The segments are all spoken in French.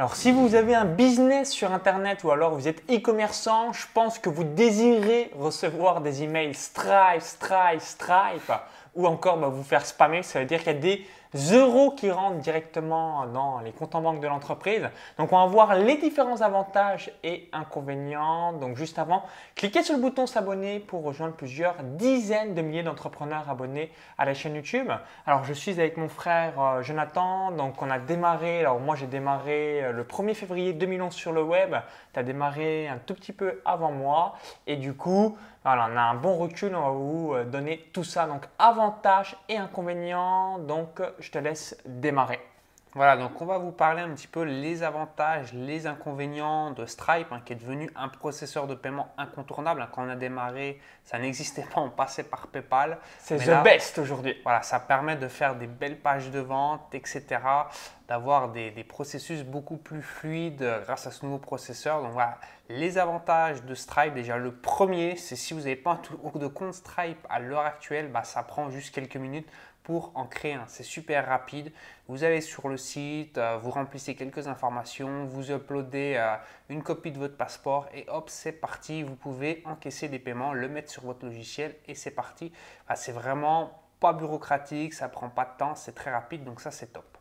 Alors si vous avez un business sur Internet ou alors vous êtes e-commerçant, je pense que vous désirez recevoir des emails Stripe, Stripe, Stripe ou encore bah, vous faire spammer. Ça veut dire qu'il y a des euros qui rentrent directement dans les comptes en banque de l'entreprise. Donc on va voir les différents avantages et inconvénients. Donc juste avant, cliquez sur le bouton s'abonner pour rejoindre plusieurs dizaines de milliers d'entrepreneurs abonnés à la chaîne YouTube. Alors je suis avec mon frère euh, Jonathan, donc on a démarré, alors moi j'ai démarré euh, le 1er février 2011 sur le web, tu as démarré un tout petit peu avant moi et du coup voilà, on a un bon recul, on va vous euh, donner tout ça, donc avantages et inconvénients, donc je te laisse démarrer. Voilà, donc on va vous parler un petit peu les avantages, les inconvénients de Stripe, hein, qui est devenu un processeur de paiement incontournable. Hein. Quand on a démarré, ça n'existait pas, on passait par PayPal. C'est the best aujourd'hui. Voilà, ça permet de faire des belles pages de vente, etc., d'avoir des, des, processus beaucoup plus fluides grâce à ce nouveau processeur. Donc voilà, les avantages de Stripe, déjà le premier, c'est si vous n'avez pas de compte Stripe à l'heure actuelle, bah, ça prend juste quelques minutes en créer un. C'est super rapide. Vous allez sur le site, euh, vous remplissez quelques informations, vous uploadez euh, une copie de votre passeport et hop, c'est parti. Vous pouvez encaisser des paiements, le mettre sur votre logiciel et c'est parti. c'est vraiment pas bureaucratique, ça prend pas de temps, c'est très rapide, donc ça c'est top.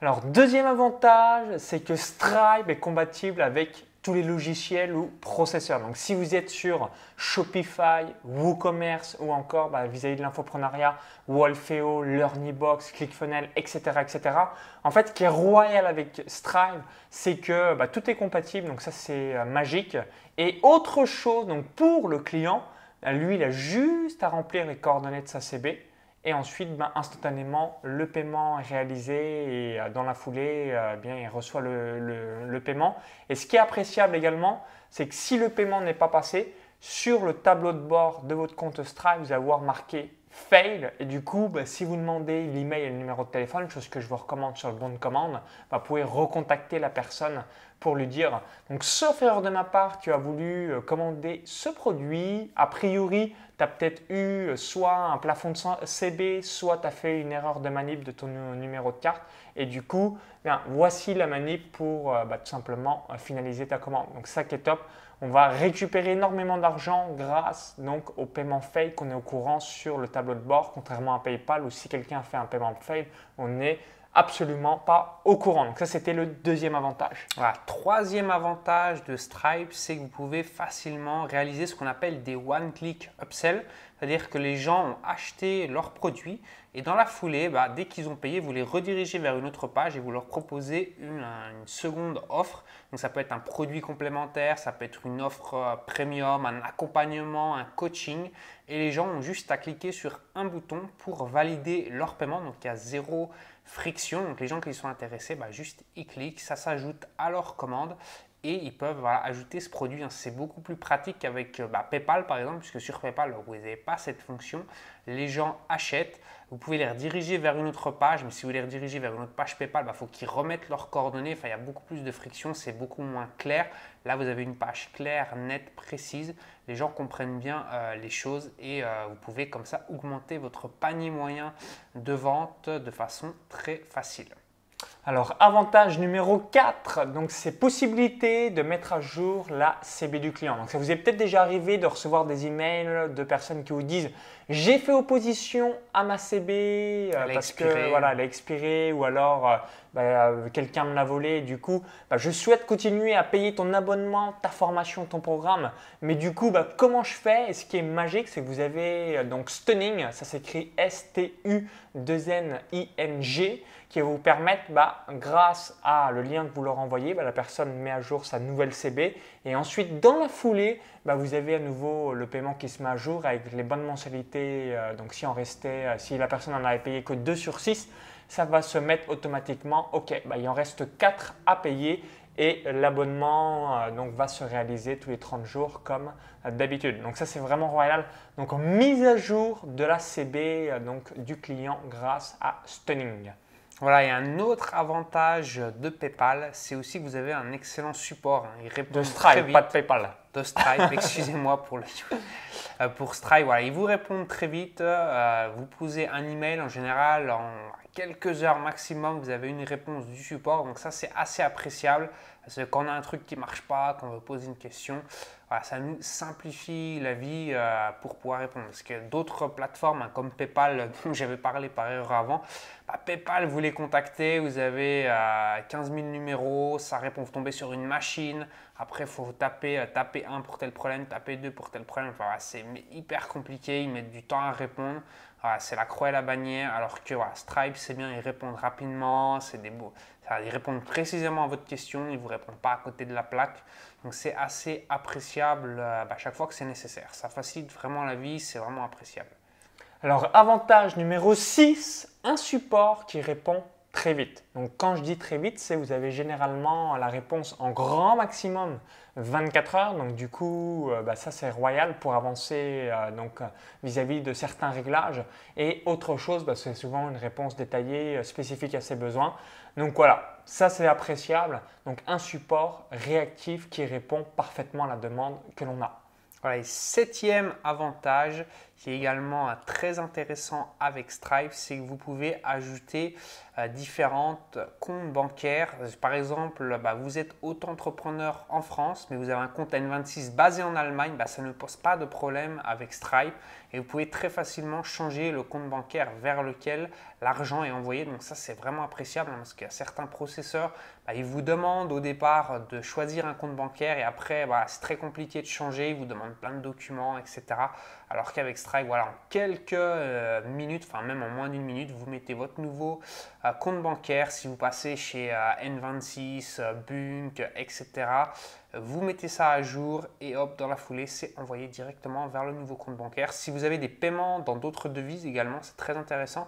Alors deuxième avantage, c'est que Stripe est compatible avec les logiciels ou processeurs. Donc si vous êtes sur Shopify, WooCommerce ou encore bah, vis-à-vis de l'infoprenariat, Wolfeo, LearnyBox, ClickFunnels, etc., etc. En fait, ce qui est royal avec Stripe, c'est que bah, tout est compatible, donc ça c'est euh, magique. Et autre chose, donc pour le client, lui, il a juste à remplir les coordonnées de sa CB et ensuite, ben, instantanément, le paiement est réalisé et euh, dans la foulée, euh, bien, il reçoit le, paiement. Et ce qui est appréciable également, c'est que si le paiement n'est pas passé, sur le tableau de bord de votre compte Stripe, vous allez avoir marqué fail. Et du coup, ben, si vous demandez l'email et le numéro de téléphone, chose que je vous recommande sur le bon de commande, ben, vous pouvez recontacter la personne pour lui dire donc sauf erreur de ma part, tu as voulu euh, commander ce produit, a priori tu as peut-être eu euh, soit un plafond de CB, soit tu as fait une erreur de manip de ton numéro de carte. Et du coup, voici la manip pour euh, bah, tout simplement finaliser ta commande. Donc ça qui est top, on va récupérer énormément d'argent grâce donc au paiement fail qu'on est au courant sur le tableau de bord, contrairement à PayPal où si quelqu'un fait un paiement fail, on est absolument pas au courant. Donc ça, c'était le deuxième avantage. Troisième avantage de Stripe, c'est que vous pouvez facilement réaliser ce qu'on appelle des one-click upsell. C'est-à-dire que les gens ont acheté leurs produits et dans la foulée, bah, dès qu'ils ont payé, vous les redirigez vers une autre page et vous leur proposez une, seconde offre. Donc ça peut être un produit complémentaire, ça peut être une offre euh, premium, un accompagnement, un coaching. Et les gens ont juste à cliquer sur un bouton pour valider leur paiement. Donc il y a zéro friction. Donc les gens qui sont intéressés, bah, juste ils cliquent, ça s'ajoute à leur commande et ils peuvent ajouter ce produit. Hein. C'est beaucoup plus pratique qu'avec euh, bah, PayPal par exemple, puisque sur PayPal, vous n'avez pas cette fonction. Les gens achètent, vous pouvez les rediriger vers une autre page, mais si vous les redirigez vers une autre page PayPal, il bah, faut qu'ils remettent leurs coordonnées. Il y a beaucoup plus de friction, c'est beaucoup moins clair. Là, vous avez une page claire, nette, précise. Les gens comprennent bien euh, les choses et euh, vous pouvez comme ça augmenter votre panier moyen de vente de façon très facile. Alors, avantage numéro 4, donc c'est possibilité de mettre à jour la CB du client. Donc, ça vous est peut-être déjà arrivé de recevoir des emails de personnes qui vous disent j'ai fait opposition à ma CB euh, parce que voilà, elle a expiré ou alors euh, bah, euh, quelqu'un me l'a volé. Du coup, bah, je souhaite continuer à payer ton abonnement, ta formation, ton programme. Mais du coup, bah, comment je fais? Et ce qui est magique, c'est que vous avez donc Stunning, ça s'écrit S-T-U-2-N-I-N-G qui va vous permettre, grâce à le lien que vous leur envoyez, la personne met à jour sa nouvelle CB et ensuite dans la foulée, bah, vous avez à nouveau le paiement qui se met à jour avec les bonnes mensualités. Euh, donc si on restait, euh, si la personne en avait payé que 2 sur 6, ça va se mettre automatiquement, ok, bah, il en reste 4 à payer et l'abonnement euh, donc va se réaliser tous les 30 jours comme d'habitude. Donc ça c'est vraiment royal. Donc mise à jour de la CB donc du client grâce à Stunning. Voilà, et un autre avantage de PayPal, c'est aussi que vous avez un excellent support. Hein. Il répond de Stripe, pas de PayPal. De Stripe, excusez-moi pour le euh, pour Stripe. Voilà, ils vous répondent très vite. Euh, vous posez un email en général en quelques heures maximum, vous avez une réponse du support. Donc ça, c'est assez appréciable. Parce que quand on a un truc qui ne marche pas, qu'on veut poser une question, ça nous simplifie la vie euh, pour pouvoir répondre. Parce que d'autres plateformes hein, comme PayPal, dont j'avais parlé par erreur avant, bah, PayPal, vous les contactez, vous avez 15 euh, 000 numéros, ça répond, vous tombez sur une machine. Après, il faut taper, euh, taper 1 pour tel problème, taper 2 pour tel problème. Enfin, c'est hyper compliqué, ils mettent du temps à répondre. C'est la croix et la bannière. Alors que Stripe, c'est bien, ils répondent rapidement, c'est des beaux. Ils répondent précisément à votre question, ils ne vous répondent pas à côté de la plaque. Donc c'est assez appréciable euh, bah, à chaque fois que c'est nécessaire. Ça facilite vraiment la vie, c'est vraiment appréciable. Alors avantage numéro 6, un support qui répond très vite. Donc quand je dis très vite, c'est vous avez généralement la réponse en grand maximum 24 heures. Donc du coup, euh, bah, ça c'est royal pour avancer euh, donc vis-à-vis de certains réglages. Et autre chose, bah, c'est souvent une réponse détaillée euh, spécifique à ses besoins. Donc voilà, ça c'est appréciable. Donc un support réactif qui répond parfaitement à la demande que l'on a. Voilà, septième avantage qui est également très intéressant avec Stripe, c'est que vous pouvez ajouter euh, différentes comptes bancaires. Par exemple, bah, vous êtes auto-entrepreneur en France, mais vous avez un compte N26 basé en Allemagne, bah, ça ne pose pas de problème avec Stripe et vous pouvez très facilement changer le compte bancaire vers lequel l'argent est envoyé. Donc ça, c'est vraiment appréciable hein, parce qu'il y a certains processeurs, bah, ils vous demandent au départ de choisir un compte bancaire et après, c'est très compliqué de changer, ils vous demandent plein de documents, etc. Alors qu'avec Stripe, voilà, en quelques euh, minutes, enfin même en moins d'une minute, vous mettez votre nouveau compte bancaire. Si vous passez chez euh, N26, Bunk, etc., vous mettez ça à jour et hop, dans la foulée, c'est envoyé directement vers le nouveau compte bancaire. Si vous avez des paiements dans d'autres devises également, c'est très intéressant.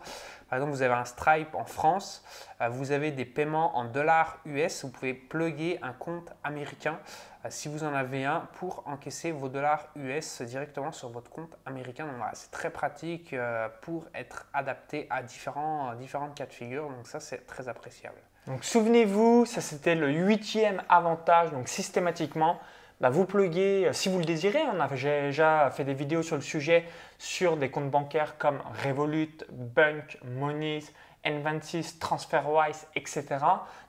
Par exemple, vous avez un Stripe en France, vous avez des paiements en dollars US, vous pouvez plugger un compte américain euh, si vous en avez un pour encaisser vos dollars US directement sur votre compte américain. Donc c'est très pratique euh, pour être adapté à différents, euh, différentes cas de figure. Donc ça, c'est très appréciable. Donc souvenez-vous, ça c'était le huitième avantage. Donc systématiquement, bah, vous pluguez, si vous le désirez, on a déjà fait des vidéos sur le sujet sur des comptes bancaires comme Revolut, Bunk, Monies, N26, TransferWise, etc.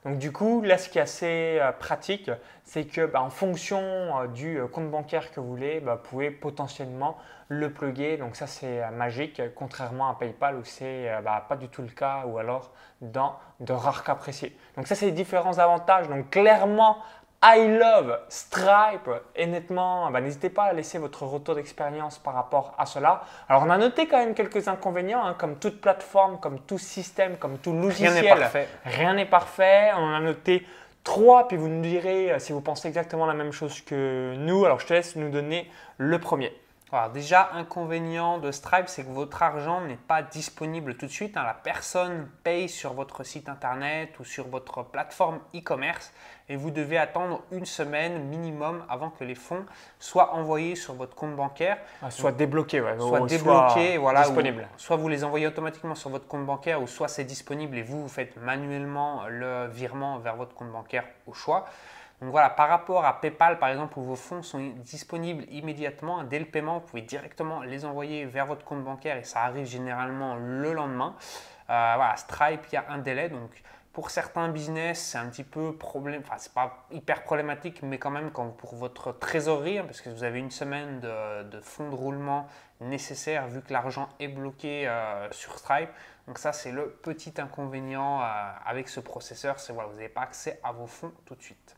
Donc du coup, là, ce qui est assez euh, pratique, c'est que bah, en fonction euh, du euh, compte bancaire que vous voulez, bah, vous pouvez potentiellement le plugger. Donc ça, c'est magique, contrairement à PayPal où c'est bah, pas du tout le cas ou alors dans de rares cas précis. Donc ça, c'est les différents avantages. Donc clairement, I love Stripe. Et nettement, bah, n'hésitez pas à laisser votre retour d'expérience par rapport à cela. Alors, on a noté quand même quelques inconvénients, hein, comme toute plateforme, comme tout système, comme tout logiciel. Rien n'est parfait. Rien n'est parfait. On a noté trois, puis vous nous direz euh, si vous pensez exactement la même chose que nous. Alors, je te laisse nous donner le premier. Alors déjà, inconvénient de Stripe, c'est que votre argent n'est pas disponible tout de suite. Hein. La personne paye sur votre site internet ou sur votre plateforme e-commerce et vous devez attendre une semaine minimum avant que les fonds soient envoyés sur votre compte bancaire. Ah, soit débloqués, ouais, soit débloqués, voilà, disponible. soit vous les envoyez automatiquement sur votre compte bancaire ou soit c'est disponible et vous, vous faites manuellement le virement vers votre compte bancaire au choix. Donc voilà, par rapport à PayPal par exemple, où vos fonds sont disponibles immédiatement, dès le paiement, vous pouvez directement les envoyer vers votre compte bancaire et ça arrive généralement le lendemain. Euh, Stripe, il y a un délai, donc pour certains business, c'est un petit peu problème, enfin c'est pas hyper problématique, mais quand même pour votre trésorerie, hein, parce que vous avez une semaine de, fonds de roulement nécessaire vu que l'argent est bloqué euh, sur Stripe. Donc ça c'est le petit inconvénient euh, avec ce processeur, c'est voilà, vous n'avez pas accès à vos fonds tout de suite.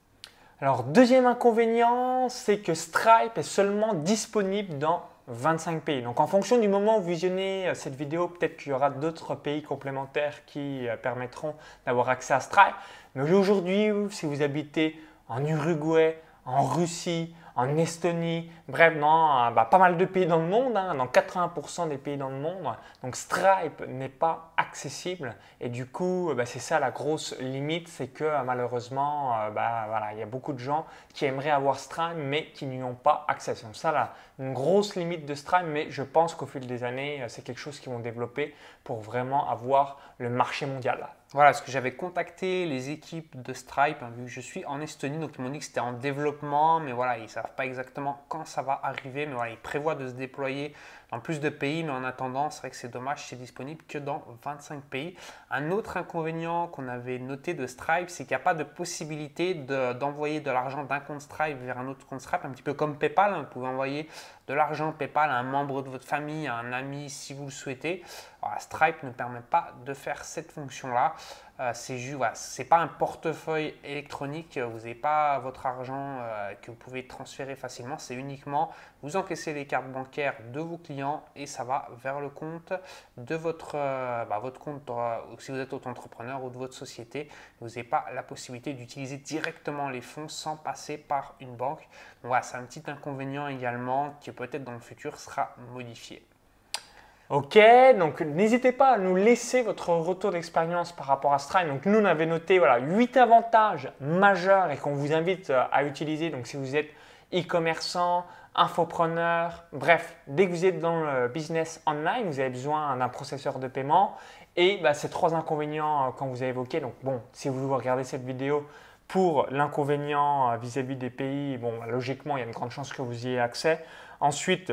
Alors, deuxième inconvénient, c'est que Stripe est seulement disponible dans 25 pays. Donc, en fonction du moment où vous visionnez euh, cette vidéo, peut-être qu'il y aura d'autres pays complémentaires qui euh, permettront d'avoir accès à Stripe. Mais aujourd'hui, si vous habitez en Uruguay, en Russie, en Estonie, bref, dans bah, pas mal de pays dans le monde, hein, dans 80% des pays dans le monde. Donc Stripe n'est pas accessible et du coup, bah, c'est ça la grosse limite, c'est que malheureusement, euh, bah, voilà, il y a beaucoup de gens qui aimeraient avoir Stripe mais qui n'y ont pas accès. C'est ça la, une grosse limite de Stripe, mais je pense qu'au fil des années, euh, c'est quelque chose qu'ils vont développer pour vraiment avoir le marché mondial. Voilà, parce que j'avais contacté les équipes de Stripe, hein, vu que je suis en Estonie, donc ils m'ont dit que c'était en développement, mais voilà, ils ne savent pas exactement quand ça va arriver, mais voilà, ils prévoient de se déployer dans plus de pays, mais en attendant, c'est vrai que c'est dommage, c'est disponible que dans 25 pays. Un autre inconvénient qu'on avait noté de Stripe, c'est qu'il n'y a pas de possibilité d'envoyer de, l'argent d'un compte Stripe vers un autre compte Stripe, un petit peu comme PayPal. Hein. vous pouvez envoyer de l'argent PayPal à un membre de votre famille, à un ami si vous le souhaitez. Stripe ne permet pas de faire cette fonction-là. Euh, c'est pas un portefeuille électronique. Vous n'avez pas votre argent euh, que vous pouvez transférer facilement. C'est uniquement vous encaissez les cartes bancaires de vos clients et ça va vers le compte de votre, euh, bah, votre compte si vous êtes auto-entrepreneur ou de votre société. Vous n'avez pas la possibilité d'utiliser directement les fonds sans passer par une banque. voilà, c'est un petit inconvénient également qui peut-être dans le futur sera modifié. Ok, donc n'hésitez pas à nous laisser votre retour d'expérience par rapport à Stripe. Donc nous, on avait noté voilà, 8 avantages majeurs et qu'on vous invite euh, à utiliser. Donc si vous êtes e-commerçant, infopreneur, bref, dès que vous êtes dans le business online, vous avez besoin d'un processeur de paiement. Et bah, ces trois inconvénients euh, qu'on vous a évoqués. Donc bon, si vous regardez cette vidéo pour l'inconvénient euh, vis-à-vis des pays, bon, logiquement, il y a une grande chance que vous y ayez accès. Ensuite,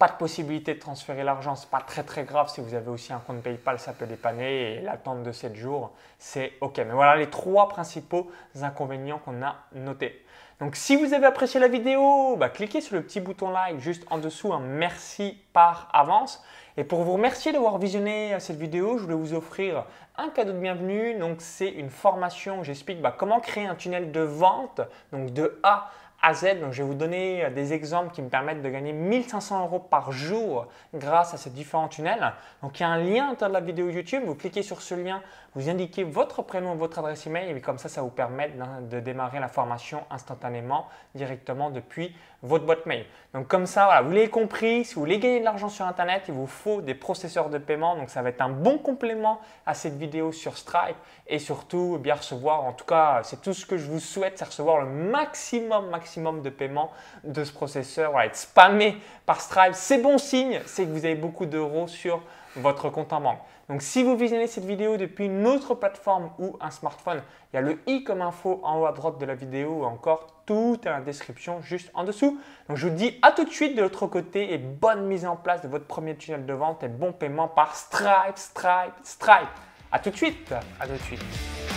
pas de possibilité de transférer l'argent, ce n'est pas très très grave. Si vous avez aussi un compte PayPal, ça peut dépanner et l'attente de 7 jours, c'est OK. Mais voilà les trois principaux inconvénients qu'on a notés. Donc si vous avez apprécié la vidéo, bah, cliquez sur le petit bouton like juste en dessous. Un merci par avance. Et pour vous remercier d'avoir visionné cette vidéo, je voulais vous offrir un cadeau de bienvenue. Donc c'est une formation, j'explique bah, comment créer un tunnel de vente, donc de A à. Donc, je vais vous donner euh, des exemples qui me permettent de gagner 1500 euros par jour grâce à ces différents tunnels. Donc, il y a un lien à l'intérieur de la vidéo YouTube. Vous cliquez sur ce lien, vous indiquez votre prénom, votre adresse email et comme ça, ça vous permet de démarrer la formation instantanément directement depuis votre boîte mail. Donc comme ça, vous l'avez compris, si vous voulez gagner de l'argent sur Internet, il vous faut des processeurs de paiement. Donc ça va être un bon complément à cette vidéo sur Stripe et surtout bien recevoir, en tout cas, c'est tout ce que je vous souhaite, c'est recevoir le maximum, maximum de paiement de ce processeur. Voilà, être spammé par Stripe, c'est bon signe, c'est que vous avez beaucoup d'euros sur votre compte en banque. Donc si vous visionnez cette vidéo depuis une autre plateforme ou un smartphone, il y a le i comme info en haut à droite de la vidéo ou encore tout est la description juste en dessous. Donc je vous dis à tout de suite de l'autre côté et bonne mise en place de votre premier tunnel de vente et bon paiement par Stripe, Stripe, Stripe. À tout de suite. À tout de suite.